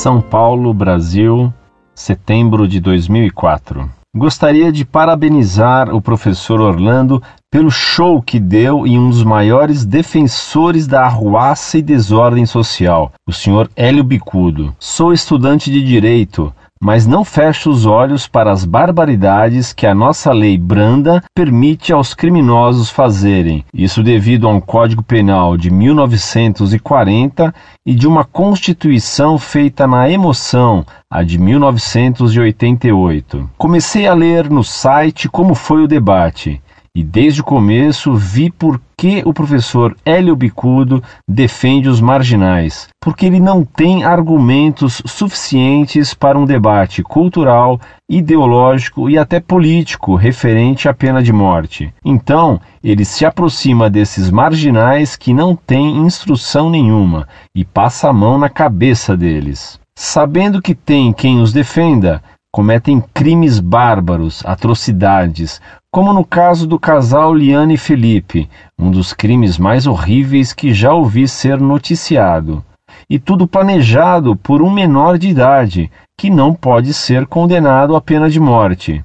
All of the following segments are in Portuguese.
São Paulo, Brasil, setembro de 2004. Gostaria de parabenizar o professor Orlando pelo show que deu em um dos maiores defensores da arruaça e desordem social, o senhor Hélio Bicudo. Sou estudante de direito, mas não fecho os olhos para as barbaridades que a nossa lei branda permite aos criminosos fazerem. Isso devido a um Código Penal de 1940 e de uma Constituição feita na emoção, a de 1988. Comecei a ler no site como foi o debate e desde o começo vi por que o professor Hélio Bicudo defende os marginais, porque ele não tem argumentos suficientes para um debate cultural, ideológico e até político referente à pena de morte. Então, ele se aproxima desses marginais que não têm instrução nenhuma e passa a mão na cabeça deles. Sabendo que tem quem os defenda, cometem crimes bárbaros, atrocidades, como no caso do casal Liane e Felipe, um dos crimes mais horríveis que já ouvi ser noticiado. E tudo planejado por um menor de idade, que não pode ser condenado à pena de morte.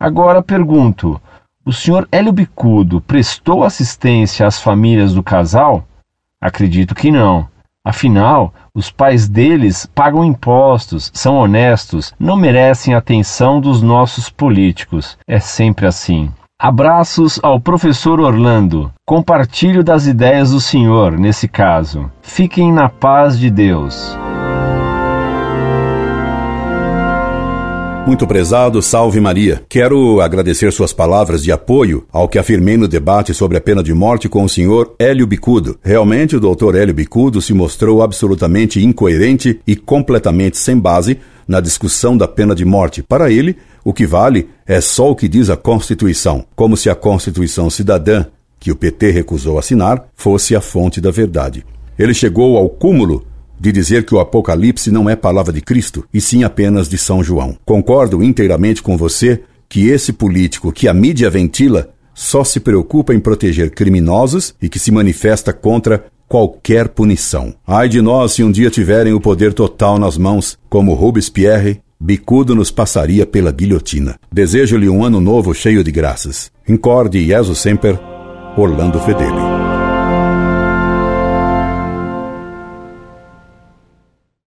Agora pergunto: o senhor Hélio Bicudo prestou assistência às famílias do casal? Acredito que não. Afinal, os pais deles pagam impostos, são honestos, não merecem atenção dos nossos políticos. É sempre assim. Abraços ao professor Orlando. Compartilho das ideias do senhor nesse caso. Fiquem na paz de Deus. Muito prezado, salve Maria. Quero agradecer suas palavras de apoio ao que afirmei no debate sobre a pena de morte com o senhor Hélio Bicudo. Realmente, o doutor Hélio Bicudo se mostrou absolutamente incoerente e completamente sem base na discussão da pena de morte. Para ele, o que vale é só o que diz a Constituição, como se a Constituição cidadã, que o PT recusou assinar, fosse a fonte da verdade. Ele chegou ao cúmulo de dizer que o Apocalipse não é palavra de Cristo, e sim apenas de São João. Concordo inteiramente com você que esse político que a mídia ventila só se preocupa em proteger criminosos e que se manifesta contra qualquer punição. Ai de nós se um dia tiverem o poder total nas mãos, como Robespierre, bicudo nos passaria pela guilhotina. Desejo-lhe um ano novo cheio de graças. Incorde Jesus Semper, Orlando Fedeli.